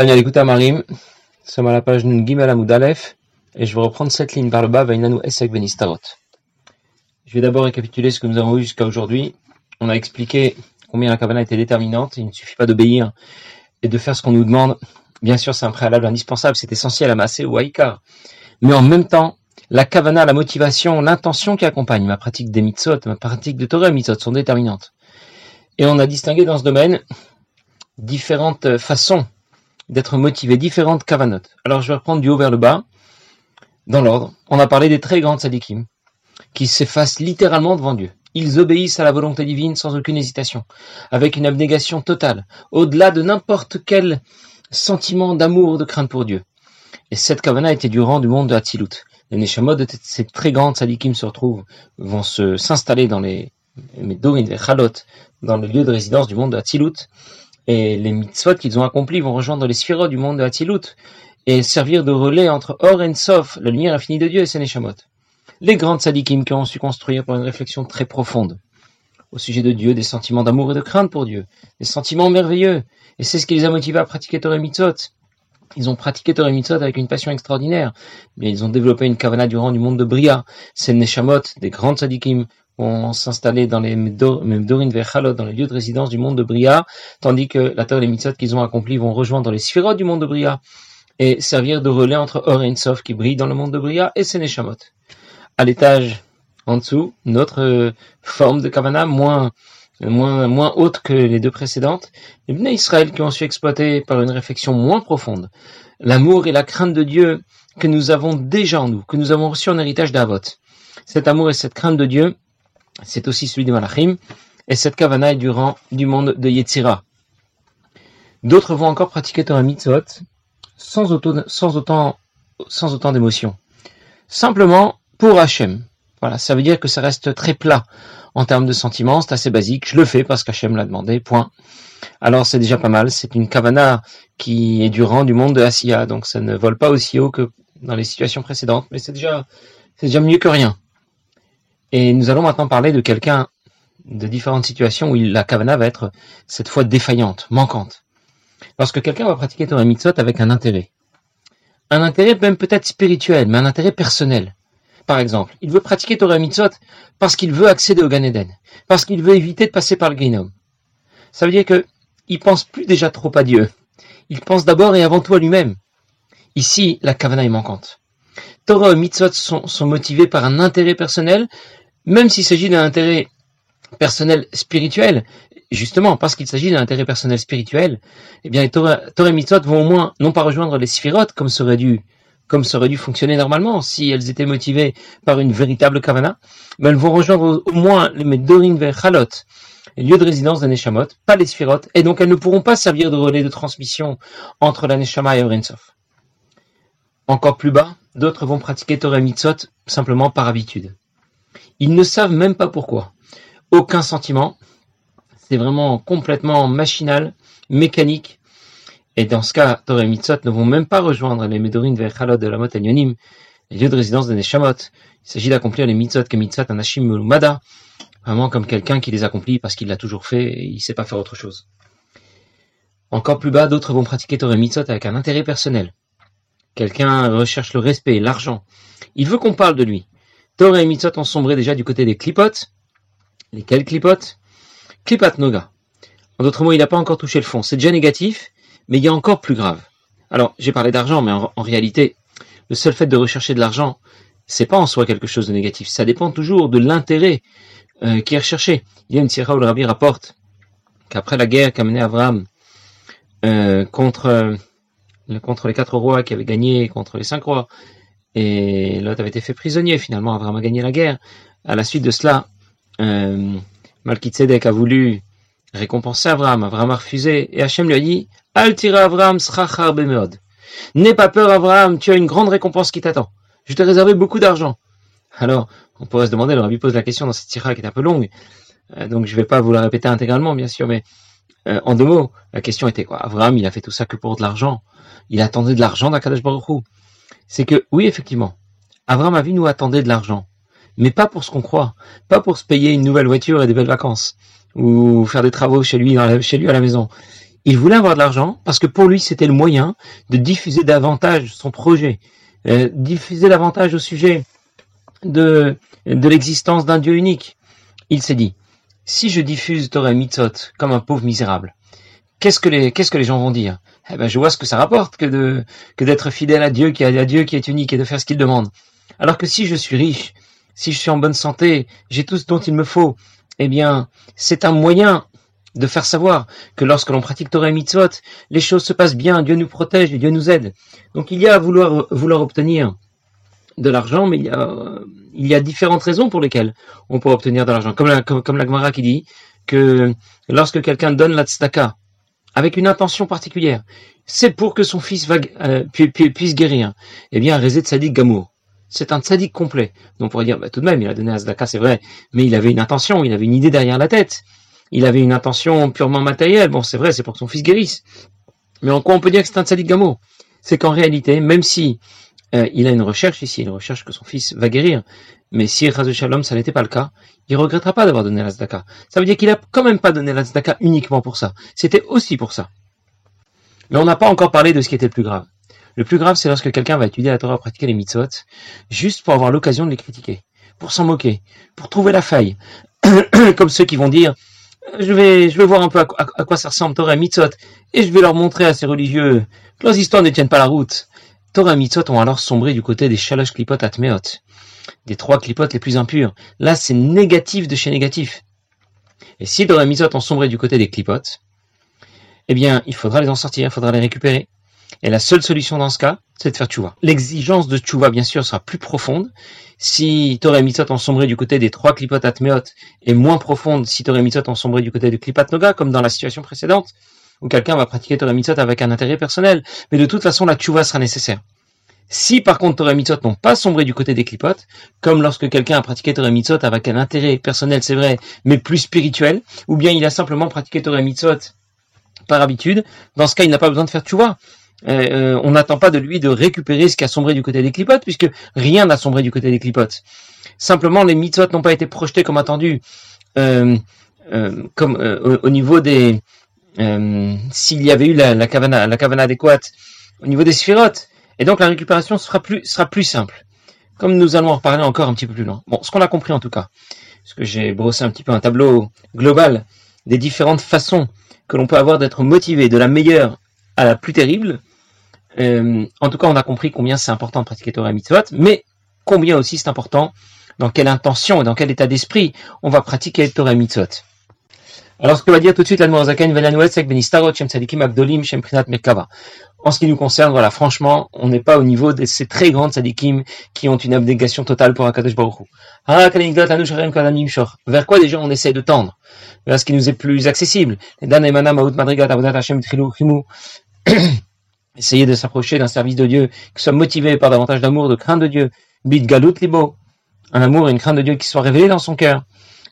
Nous sommes à la page Nun Gimel Aleph et je vais reprendre cette ligne par le bas, Vainanu Esek Benistarot. Je vais d'abord récapituler ce que nous avons vu jusqu'à aujourd'hui. On a expliqué combien la Kavana était déterminante. Il ne suffit pas d'obéir et de faire ce qu'on nous demande. Bien sûr, c'est un préalable indispensable, c'est essentiel à masser ou à Ikar. Mais en même temps, la Kavana, la motivation, l'intention qui accompagne ma pratique des mitzvot, ma pratique de Torah mitzvot sont déterminantes. Et on a distingué dans ce domaine différentes façons d'être motivé, différentes kavanot. Alors je vais reprendre du haut vers le bas, dans l'ordre. On a parlé des très grandes sadikim, qui s'effacent littéralement devant Dieu. Ils obéissent à la volonté divine sans aucune hésitation, avec une abnégation totale, au-delà de n'importe quel sentiment d'amour, de crainte pour Dieu. Et cette kavana était du rang du monde de Hatzilut. Les neshamot ces très grandes sadikim se retrouvent, vont se s'installer dans les Chalot, dans le lieu de résidence du monde de Hatzilut, et les mitzvot qu'ils ont accomplis vont rejoindre les sphérotes du monde de Hatzilut et servir de relais entre Or et Sof, la lumière infinie de Dieu et ses Les grandes sadikim qui ont su construire par une réflexion très profonde au sujet de Dieu, des sentiments d'amour et de crainte pour Dieu, des sentiments merveilleux. Et c'est ce qui les a motivés à pratiquer Torah Mitzvot. Ils ont pratiqué Torah Mitzvot avec une passion extraordinaire, mais ils ont développé une kavana durant du monde de Bria. C'est Neshamot, des grandes sadikim, vont s'installer dans les Dorin Vechalot, dans les lieux de résidence du monde de Bria, tandis que la terre et les mitzvot qu'ils ont accomplis vont rejoindre les sphérotes du monde de Bria et servir de relais entre Or et Sof qui brille dans le monde de Bria et Sénéchamot. À l'étage en dessous, notre euh, forme de Kavana moins, moins, moins haute que les deux précédentes, les Bnei Israël qui ont su exploiter par une réflexion moins profonde l'amour et la crainte de Dieu que nous avons déjà en nous, que nous avons reçu en héritage d'Avot. Cet amour et cette crainte de Dieu c'est aussi celui des Malachim, et cette kavana est du rang du monde de Yetzira. D'autres vont encore pratiquer Torah Mitzvot sans, autant, sans autant, d'émotion. Simplement pour Hachem. Voilà, ça veut dire que ça reste très plat en termes de sentiments, c'est assez basique. Je le fais parce qu'Hachem l'a demandé, point. Alors c'est déjà pas mal. C'est une kavana qui est du rang du monde de Asiya, donc ça ne vole pas aussi haut que dans les situations précédentes, mais c'est déjà, c'est déjà mieux que rien. Et nous allons maintenant parler de quelqu'un de différentes situations où la kavana va être cette fois défaillante, manquante. Lorsque quelqu'un va pratiquer Torah Mitzvot avec un intérêt. Un intérêt même peut-être spirituel, mais un intérêt personnel. Par exemple, il veut pratiquer Torah Mitzvot parce qu'il veut accéder au Gan Eden, parce qu'il veut éviter de passer par le Gainom. Ça veut dire que il pense plus déjà trop à Dieu. Il pense d'abord et avant tout à lui-même. Ici, la kavana est manquante. Torah et mitzvot sont motivés par un intérêt personnel, même s'il s'agit d'un intérêt personnel spirituel, justement parce qu'il s'agit d'un intérêt personnel spirituel, eh bien les Torah, et Mitzvot vont au moins non pas rejoindre les sphirotes comme ça aurait dû comme ça aurait dû fonctionner normalement si elles étaient motivées par une véritable kavana, mais elles vont rejoindre au moins les Medorin vers Chalot, les lieux de résidence des Neshamot, pas les sphirotes, et donc elles ne pourront pas servir de relais de transmission entre la Neshama et Orensov. Encore plus bas, d'autres vont pratiquer Torah et Mitzvot simplement par habitude. Ils ne savent même pas pourquoi. Aucun sentiment. C'est vraiment complètement machinal, mécanique. Et dans ce cas, Torah et Mitzot ne vont même pas rejoindre les Médorines vers Chalot de la montagne les lieux de résidence des Neshamot. Il s'agit d'accomplir les Mitzot que Mitzot Anashim Mulumada, vraiment comme quelqu'un qui les accomplit parce qu'il l'a toujours fait et il ne sait pas faire autre chose. Encore plus bas, d'autres vont pratiquer Torah et Mitzot avec un intérêt personnel. Quelqu'un recherche le respect, l'argent. Il veut qu'on parle de lui. Torah et Mitzot ont sombré déjà du côté des clipotes. Lesquels clipotes Clipat Noga. En d'autres mots, il n'a pas encore touché le fond. C'est déjà négatif, mais il y a encore plus grave. Alors, j'ai parlé d'argent, mais en, réalité, le seul fait de rechercher de l'argent, c'est pas en soi quelque chose de négatif. Ça dépend toujours de l'intérêt euh, qui est recherché. Il y a une sira où le rabbi rapporte qu'après la guerre qu'a menée euh, contre les quatre rois qui avaient gagné contre les cinq rois, et Lot avait été fait prisonnier. Finalement, Abraham a gagné la guerre. À la suite de cela, euh, Malkitzedek a voulu récompenser Abraham. Abraham a refusé et Hachem lui a dit Al tira Abraham srachar bemeod. N'aie pas peur, Abraham, tu as une grande récompense qui t'attend. Je t'ai réservé beaucoup d'argent. Alors, on pourrait se demander, le rabbi pose la question dans cette tira qui est un peu longue, euh, donc je ne vais pas vous la répéter intégralement, bien sûr, mais euh, en deux mots, la question était quoi? Abraham, il a fait tout ça que pour de l'argent. Il attendait de l'argent d'Akadosh Baruch Hu c'est que oui, effectivement, Abraham nous attendait de l'argent, mais pas pour ce qu'on croit, pas pour se payer une nouvelle voiture et des belles vacances, ou faire des travaux chez lui, chez lui à la maison. Il voulait avoir de l'argent parce que pour lui, c'était le moyen de diffuser davantage son projet, euh, diffuser davantage au sujet de, de l'existence d'un Dieu unique. Il s'est dit, si je diffuse Torah Mitzot comme un pauvre misérable, qu'est-ce que les, qu'est-ce que les gens vont dire? Eh ben, je vois ce que ça rapporte que de, que d'être fidèle à Dieu, qui à Dieu qui est unique et de faire ce qu'il demande. Alors que si je suis riche, si je suis en bonne santé, j'ai tout ce dont il me faut, eh bien, c'est un moyen de faire savoir que lorsque l'on pratique Torah et Mitzvot, les choses se passent bien, Dieu nous protège Dieu nous aide. Donc il y a à vouloir, vouloir obtenir de l'argent, mais il y, a, il y a différentes raisons pour lesquelles on peut obtenir de l'argent. Comme la, comme la Gemara qui dit que lorsque quelqu'un donne la tzedaka avec une intention particulière, c'est pour que son fils euh, puisse guérir. Eh bien, Rézé Tzadik Gamour, c'est un tzaddik complet. Donc on pourrait dire, bah, tout de même, il a donné à c'est vrai, mais il avait une intention, il avait une idée derrière la tête. Il avait une intention purement matérielle. Bon, c'est vrai, c'est pour que son fils guérisse. Mais en quoi on peut dire que c'est un tzaddik Gamour? C'est qu'en réalité, même si euh, il a une recherche ici, il recherche que son fils va guérir. Mais si Razu Shalom, ça n'était pas le cas, il regrettera pas d'avoir donné la. Ça veut dire qu'il a quand même pas donné la uniquement pour ça. C'était aussi pour ça. Mais on n'a pas encore parlé de ce qui était le plus grave. Le plus grave, c'est lorsque quelqu'un va étudier la Torah, pratiquer les mitzvot, juste pour avoir l'occasion de les critiquer, pour s'en moquer, pour trouver la faille. Comme ceux qui vont dire, je vais, je vais voir un peu à, quoi ça ressemble Torah et mitzvot, et je vais leur montrer à ces religieux que leurs histoires ne tiennent pas la route. Torah et Mitzot ont alors sombré du côté des Shalosh Klipot Atmeot, des trois clipotes les plus impurs. Là, c'est négatif de chez négatif. Et si Torah et Mitzot ont sombré du côté des clipotes, eh bien, il faudra les en sortir, il faudra les récupérer. Et la seule solution dans ce cas, c'est de faire tchouva. L'exigence de tchouva, bien sûr, sera plus profonde. Si Torah et Mitzot ont sombré du côté des trois clipotes Atmeot et moins profonde si Torah et Mitzot ont sombré du côté du clipat Noga, comme dans la situation précédente, où quelqu'un va pratiquer Torah Mitzvot avec un intérêt personnel, mais de toute façon la tchouva sera nécessaire. Si par contre Torah Mitzvot n'ont pas sombré du côté des clipotes, comme lorsque quelqu'un a pratiqué Torah Mitzvot avec un intérêt personnel, c'est vrai, mais plus spirituel, ou bien il a simplement pratiqué Torah Mitzvot par habitude, dans ce cas il n'a pas besoin de faire tchouva. Euh, euh, on n'attend pas de lui de récupérer ce qui a sombré du côté des clipotes, puisque rien n'a sombré du côté des clipotes. Simplement, les mitzvot n'ont pas été projetés comme attendu, euh, comme au, niveau des, euh, s'il y avait eu la, la cavana, la cavana adéquate au niveau des sphirotes. Et donc la récupération sera plus, sera plus simple. Comme nous allons en reparler encore un petit peu plus loin. Bon, ce qu'on a compris en tout cas, parce que j'ai brossé un petit peu un tableau global des différentes façons que l'on peut avoir d'être motivé de la meilleure à la plus terrible. Euh, en tout cas, on a compris combien c'est important de pratiquer Torah Mitzvot, mais combien aussi c'est important dans quelle intention et dans quel état d'esprit on va pratiquer Torah Mitzvot. Alors, ce que va dire tout de suite l'Admorazaken, Shem Tzadikim Abdolim, Shem Prinat Merkava. En ce qui nous concerne, voilà, franchement, on n'est pas au niveau de ces très grandes tzadikim qui ont une abnégation totale pour Akadosh Baruch Vers quoi déjà on essaie de tendre? Vers ce qui nous est plus accessible. Essayer de s'approcher d'un service de Dieu qui soit motivé par davantage d'amour, de crainte de Dieu. Bit galut libo. Un amour et une crainte de Dieu qui soit révélé dans son cœur.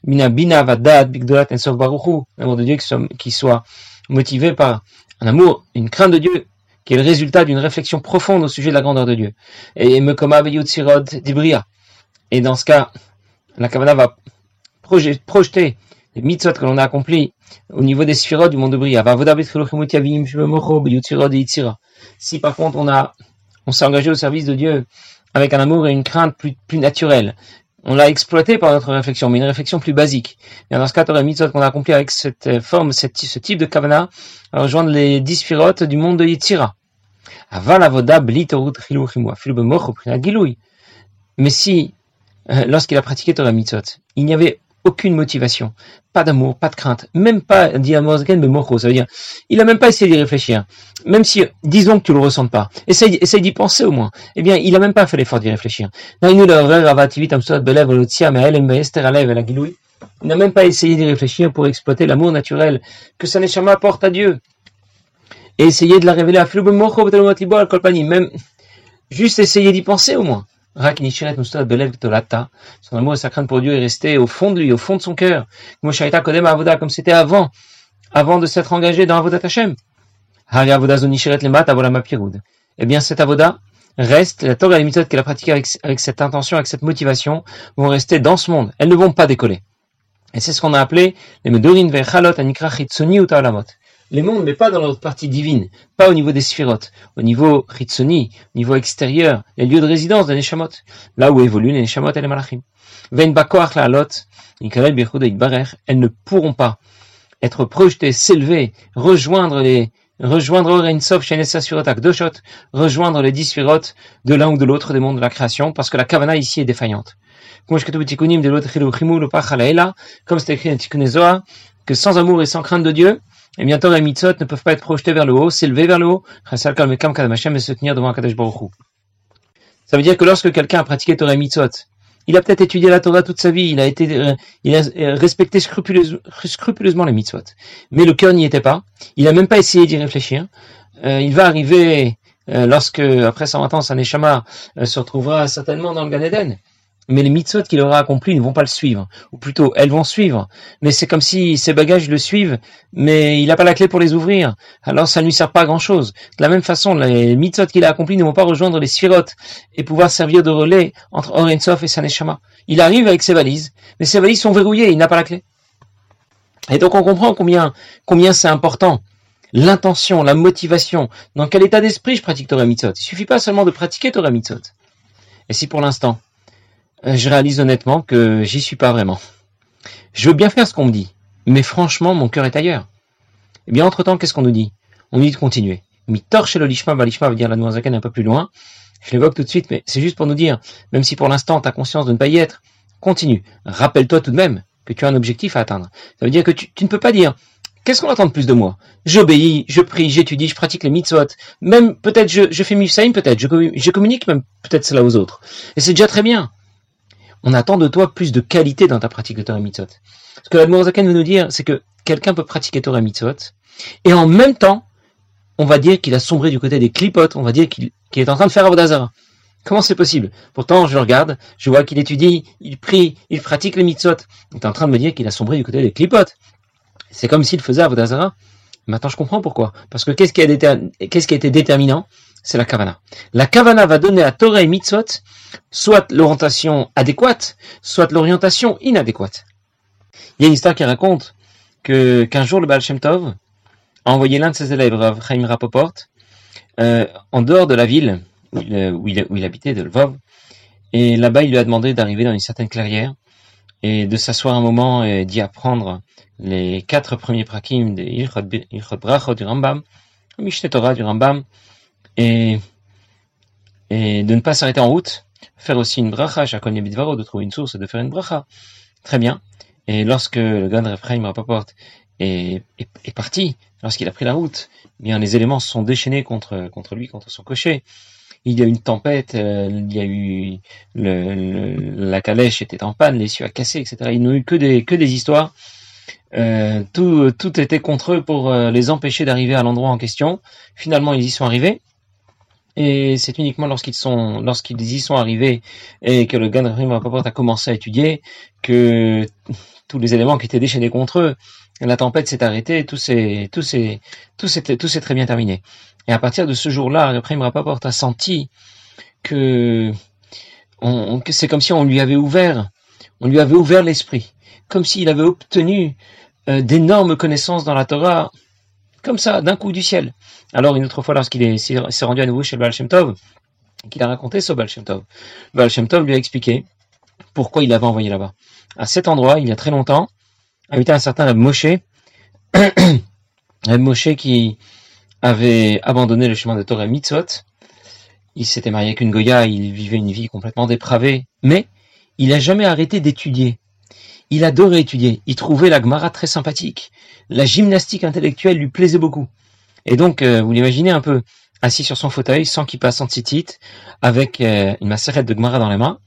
Mina bina vadat bigdolat ensof baruchu, l'amour de Dieu qui soit, motivé par un amour, une crainte de Dieu, qui est le résultat d'une réflexion profonde au sujet de la grandeur de Dieu. Et mekoma sirod d'ibria. Et dans ce cas, la Kavana va projeter les mitzvot que l'on a accomplis au niveau des sphirodes du monde de Bria. Si par contre on on s'est engagé au service de Dieu avec un amour et une crainte plus, plus on l'a exploité par notre réflexion, mais une réflexion plus basique. Et dans ce cas, Torah Mitzvot qu'on a accompli avec cette euh, forme, cette, ce type de kavana, à rejoindre les dix spirotes du monde de Yitzira. Mais si, euh, lorsqu'il a pratiqué Torah Mitzvot, il n'y avait aucune motivation, pas d'amour, pas de crainte, même pas ça veut dire, il a même pas essayé d'y réfléchir, même si, disons que tu le ressens pas, essaye, essaye d'y penser au moins, eh bien, il a même pas fait l'effort d'y réfléchir. Il n'a même pas essayé d'y réfléchir pour exploiter l'amour naturel que sa neshama apporte à Dieu. Et essayer de la révéler à même juste essayer d'y penser au moins. Son amour et sa crainte pour Dieu est resté au fond de lui, au fond de son cœur. Comme c'était avant, avant de s'être engagé dans Avodat Hashem. Eh bien, cet avoda reste, la Torah et la méthode qu'elle a pratiquée avec, cette intention, avec cette motivation, vont rester dans ce monde. Elles ne vont pas décoller. Et c'est ce qu'on a appelé les Medorin Vechalot Anikra Chitzoni ou les mondes, mais pas dans leur partie divine, pas au niveau des sphirotes, au niveau Ritsoni, au niveau extérieur, les lieux de résidence des Neshamot, là où évoluent les Neshamot et les Malachim. Elles ne pourront pas être projetées, s'élever, rejoindre les rejoindre Orensov chez Akdoshot, rejoindre les dix de l'un ou de l'autre des mondes de la création, parce que la Kavana ici est défaillante. Comme c'est écrit dans Tikkun que sans amour et sans crainte de Dieu, et bien Torah et Mitzot ne peuvent pas être projetés vers le haut, s'élever vers le haut, et se tenir devant Kadesh Baruch Ça veut dire que lorsque quelqu'un a pratiqué Torah et Mitzot, il a peut-être étudié la Torah toute sa vie, il a été, euh, il a euh, respecté scrupuleusement les mitzvot. Mais le cœur n'y était pas. Il a même pas essayé d'y réfléchir. Euh, il va arriver, lorsque, après 120 ans, sa Neshama se retrouvera certainement dans le Gan Eden mais les mitzvot qu'il aura accomplis ne vont pas le suivre, ou plutôt elles vont suivre, mais c'est comme si ses bagages le suivent, mais il n'a pas la clé pour les ouvrir, alors ça ne lui sert pas à grand chose. De la même façon, les mitzvot qu'il a accomplis ne vont pas rejoindre les sphirotes et pouvoir servir de relais entre Orensof et Saneshama. Il arrive avec ses valises, mais ses valises sont verrouillées, il n'a pas la clé. Et donc on comprend combien, combien c'est important l'intention, la motivation, dans quel état d'esprit je pratique Torah Mitzvot? Il suffit pas seulement de pratiquer Torah Mitzvot. Et si pour l'instant, je réalise honnêtement que j'y suis pas vraiment. Je veux bien faire ce qu'on me dit, mais franchement, mon cœur est ailleurs. Eh bien, entre-temps, qu'est-ce qu'on nous dit? On nous dit de continuer. Mi torche le lishma, veut dire la noirzaken un peu plus loin. Je l'évoque tout de suite, mais c'est juste pour nous dire, même si pour l'instant tu as conscience de ne pas y être, continue. Rappelle-toi tout de même que tu as un objectif à atteindre. Ça veut dire que tu, ne peux pas dire, qu'est-ce qu'on attend de plus de moi? J'obéis, je prie, j'étudie, je pratique les mitzvot, même peut-être je, fais mifsaïm, peut-être, je communique même peut-être cela aux autres. Et c'est déjà très bien on attend de toi plus de qualité dans ta pratique de Torah Mitzvot. Ce que l'Admorazaken veut nous dire, c'est que quelqu'un peut pratiquer Torah Mitzvot, et en même temps, on va dire qu'il a sombré du côté des clipotes, on va dire qu'il est en train de faire Avodazara. Comment c'est possible? Pourtant, je regarde, je vois qu'il étudie, il prie, il pratique les mitzvot. Il est en train de me dire qu'il a sombré du côté des clipotes. C'est comme s'il faisait Avodazara. Maintenant, je comprends pourquoi. Parce que qu'est-ce qui qui a été déterminant? C'est la kavana. La kavana va donner à Torah et mitzvot soit l'orientation adéquate, soit l'orientation inadéquate. Il y a une histoire qui raconte que qu'un jour le Baal Shem Tov a envoyé l'un de ses élèves, Rav Chaim Rapoport, euh, en dehors de la ville où il, où il, habitait, de Lvov, et là-bas il lui a demandé d'arriver dans une certaine clairière et de s'asseoir un moment et d'y apprendre les quatre premiers prakim de Ilchot Brachot du Rambam, Mishneh Torah du Rambam, et, et de ne pas s'arrêter en route, faire aussi une bracha, chacun de trouver une source et de faire une bracha. Très bien. Et lorsque le de Ephraim Rapaport est, est, est parti, lorsqu'il a pris la route, eh bien les éléments se sont déchaînés contre, contre lui, contre son cocher. Il y a eu une tempête, euh, il y a eu le, la calèche était en panne, les cieux a cassé, etc. Ils n'ont eu que des, que des histoires. Euh, tout, tout était contre eux pour euh, les empêcher d'arriver à l'endroit en question. Finalement, ils y sont arrivés. Et c'est uniquement lorsqu'ils sont, lorsqu'ils y sont arrivés et que le Ganrim a commencé à étudier que tous les éléments qui étaient déchaînés contre eux, la tempête s'est arrêtée, tout s'est, tout s'est, tout s'est, tout s'est très bien terminé. Et à partir de ce jour-là, le Prime Rappaport a senti que, on, que c'est comme si on lui avait ouvert, on lui avait ouvert l'esprit, comme s'il avait obtenu euh, d'énormes connaissances dans la Torah, comme ça, d'un coup du ciel. Alors, une autre fois, lorsqu'il s'est rendu à nouveau chez Baal Tov, qu'il a raconté ce Baal Shem Tov, Baal Tov lui a expliqué pourquoi il l'avait envoyé là-bas. À cet endroit, il y a très longtemps, habitait un certain Reb Moshe, Reb Moshe qui avait abandonné le chemin de Torah Mitzvot. Il s'était marié avec une Goya, il vivait une vie complètement dépravée, mais il n'a jamais arrêté d'étudier. Il adorait étudier. Il trouvait la Gemara très sympathique. La gymnastique intellectuelle lui plaisait beaucoup. Et donc, euh, vous l'imaginez un peu, assis sur son fauteuil, sans qu'il passe en titite, avec euh, une macérette de Gemara dans les mains,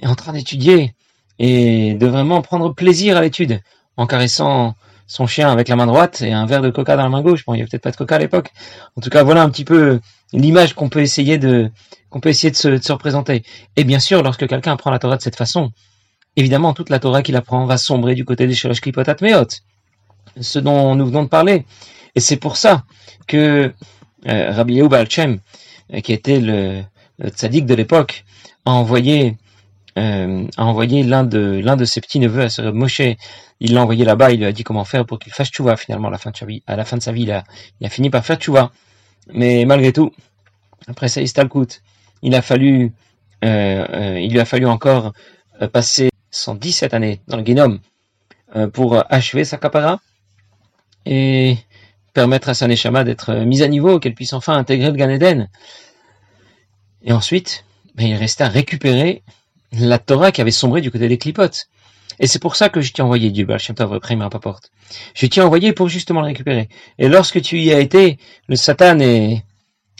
et en train d'étudier, et de vraiment prendre plaisir à l'étude, en caressant son chien avec la main droite et un verre de coca dans la main gauche. Bon, il n'y avait peut-être pas de coca à l'époque. En tout cas, voilà un petit peu l'image qu'on peut essayer de qu'on peut essayer de se, de se, représenter. Et bien sûr, lorsque quelqu'un apprend la Torah de cette façon, évidemment, toute la Torah qu'il apprend va sombrer du côté des Shirash Klipotat Meot, ce dont nous venons de parler. Et c'est pour ça que euh, Rabbi Yehuda Balchem, euh, qui était le, tzaddik de l'époque, a envoyé euh, envoyé l'un de de ses petits neveux à ce Moshe. Il l'a envoyé là-bas. Il lui a dit comment faire pour qu'il fasse tchouva. Finalement, à la fin de sa vie, il a, fini par faire tchouva. Mais malgré tout, après ça, il a fallu, il lui a fallu encore passer 117 années dans le Guénome euh, pour achever sa capara et permettre à sa neshama d'être mise à niveau, qu'elle puisse enfin intégrer le Gan Eden. Et ensuite, ben, il restait à récupérer la Torah qui avait sombré du côté des clipotes. Et c'est pour ça que je t'ai envoyé, Dieu, Baal Shem Tov. Je t'ai envoyé pour justement le récupérer. Et lorsque tu y as été, le Satan et,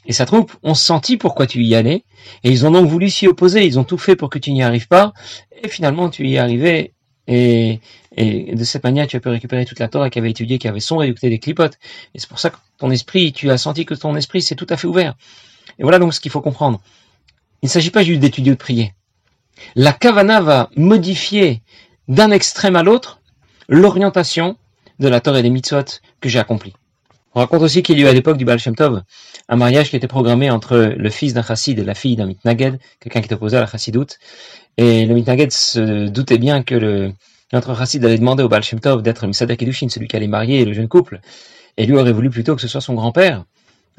et sa troupe ont senti pourquoi tu y allais, et ils ont donc voulu s'y opposer, ils ont tout fait pour que tu n'y arrives pas, et finalement tu y es et, et de cette manière tu as pu récupérer toute la Torah qui avait étudié, qui avait sombré du côté des clipotes. Et c'est pour ça que ton esprit, tu as senti que ton esprit s'est tout à fait ouvert. Et voilà donc ce qu'il faut comprendre. Il ne s'agit pas juste d'étudier ou de prier. La kavana va modifier d'un extrême à l'autre l'orientation de la Torah et des mitzvot que j'ai accompli. On raconte aussi qu'il y a eu à l'époque du Baal Shem Tov un mariage qui était programmé entre le fils d'un chassid et la fille d'un mitnaged, quelqu'un qui est opposé à la chassidoute. Et le mitnaged se doutait bien que le, notre chassid allait demander au Baal Shem Tov d'être Misadak Kedushin, celui qui allait marier le jeune couple. Et lui aurait voulu plutôt que ce soit son grand-père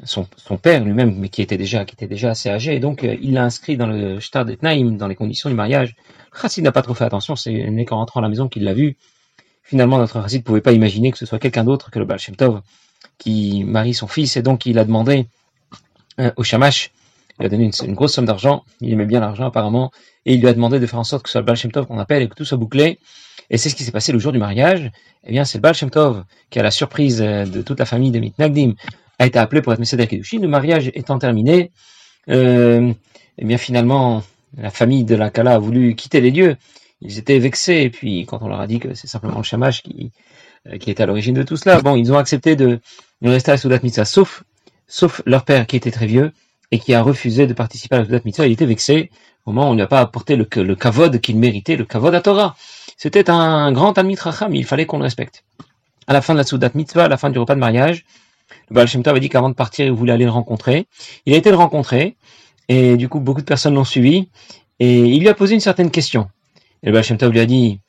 son, père lui-même, mais qui était déjà, était assez âgé, et donc euh, il l'a inscrit dans le Shtar d'Etnaïm, dans les conditions du mariage. Chassid n'a pas trop fait attention, c'est n'est qu'en rentrant à la maison qu'il l'a vu. Finalement, notre Chassid ne pouvait pas imaginer que ce soit quelqu'un d'autre que le Baal Shem Tov qui marie son fils, et donc il a demandé euh, au Shamash, il a donné une, grosse somme d'argent, il aimait bien l'argent apparemment, et il lui a demandé de faire en sorte que ce soit le qu'on appelle et que tout soit bouclé. Et c'est ce qui s'est passé le jour du mariage. Eh bien, c'est le Baal qui a la surprise euh, de toute la famille de Mitnagdim a été appelé pour être Messiah Kedushin. Le mariage étant terminé, euh, eh bien finalement, la famille de la Kala a voulu quitter les lieux. Ils étaient vexés, et puis quand on leur a dit que c'est simplement le chamash qui, qui était à l'origine de tout cela, bon, ils ont accepté de, rester à la Soudat Mitzvah, sauf, sauf leur père qui était très vieux et qui a refusé de participer à la Soudat Mitzvah. Il était vexé au moment où on ne lui a pas apporté le, le kavod qu'il méritait, le kavod à Torah. C'était un grand Talmid Racham, il fallait qu'on le respecte. À la fin de la Soudat Mitzvah, à la fin du repas de mariage, le Baal Shem a dit qu'avant de partir, il voulait aller le rencontrer. Il a été le rencontrer, et du coup, beaucoup de personnes l'ont suivi, et il lui a posé une certaine question. Et le Baal lui a dit,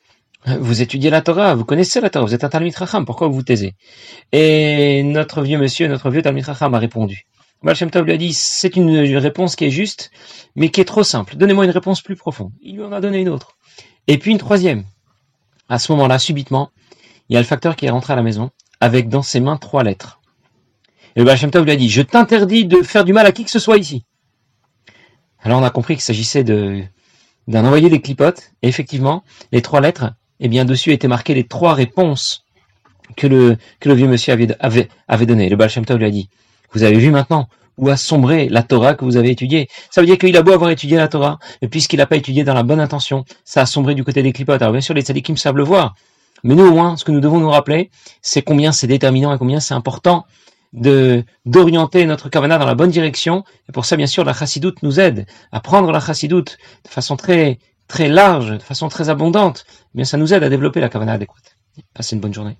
vous étudiez la Torah, vous connaissez la Torah, vous êtes un Talmud Racham, pourquoi vous taisez? Et notre vieux monsieur, notre vieux Talmud Racham a répondu. Baal Shem Tov lui a dit, c'est une réponse qui est juste, mais qui est trop simple. Donnez-moi une réponse plus profonde. Il lui en a donné une autre. Et puis une troisième. À ce moment-là, subitement, il y a le facteur qui est rentré à la maison, avec dans ses mains trois lettres. Et le Baal lui a dit, je t'interdis de faire du mal à qui que ce soit ici. Alors on a compris qu'il s'agissait d'un envoyé des clipotes, et effectivement, les trois lettres, eh bien, dessus étaient marquées les trois réponses que le, vieux monsieur avait, avait, données. Le Baal lui a dit, vous avez vu maintenant où a sombré la Torah que vous avez étudiée? Ça veut dire qu'il a beau avoir étudié la Torah, et puisqu'il n'a pas étudié dans la bonne intention, ça a sombré du côté des clipotes. Alors bien sûr, les tzadikim savent le voir, mais nous au moins, ce que nous devons nous rappeler, c'est combien c'est déterminant et combien c'est important d'orienter notre kavana dans la bonne direction. Et pour ça, bien sûr, la chassidoute nous aide à prendre la chassidoute de façon très très large, de façon très abondante. Bien, ça nous aide à développer la kavana adéquate. Passez une bonne journée.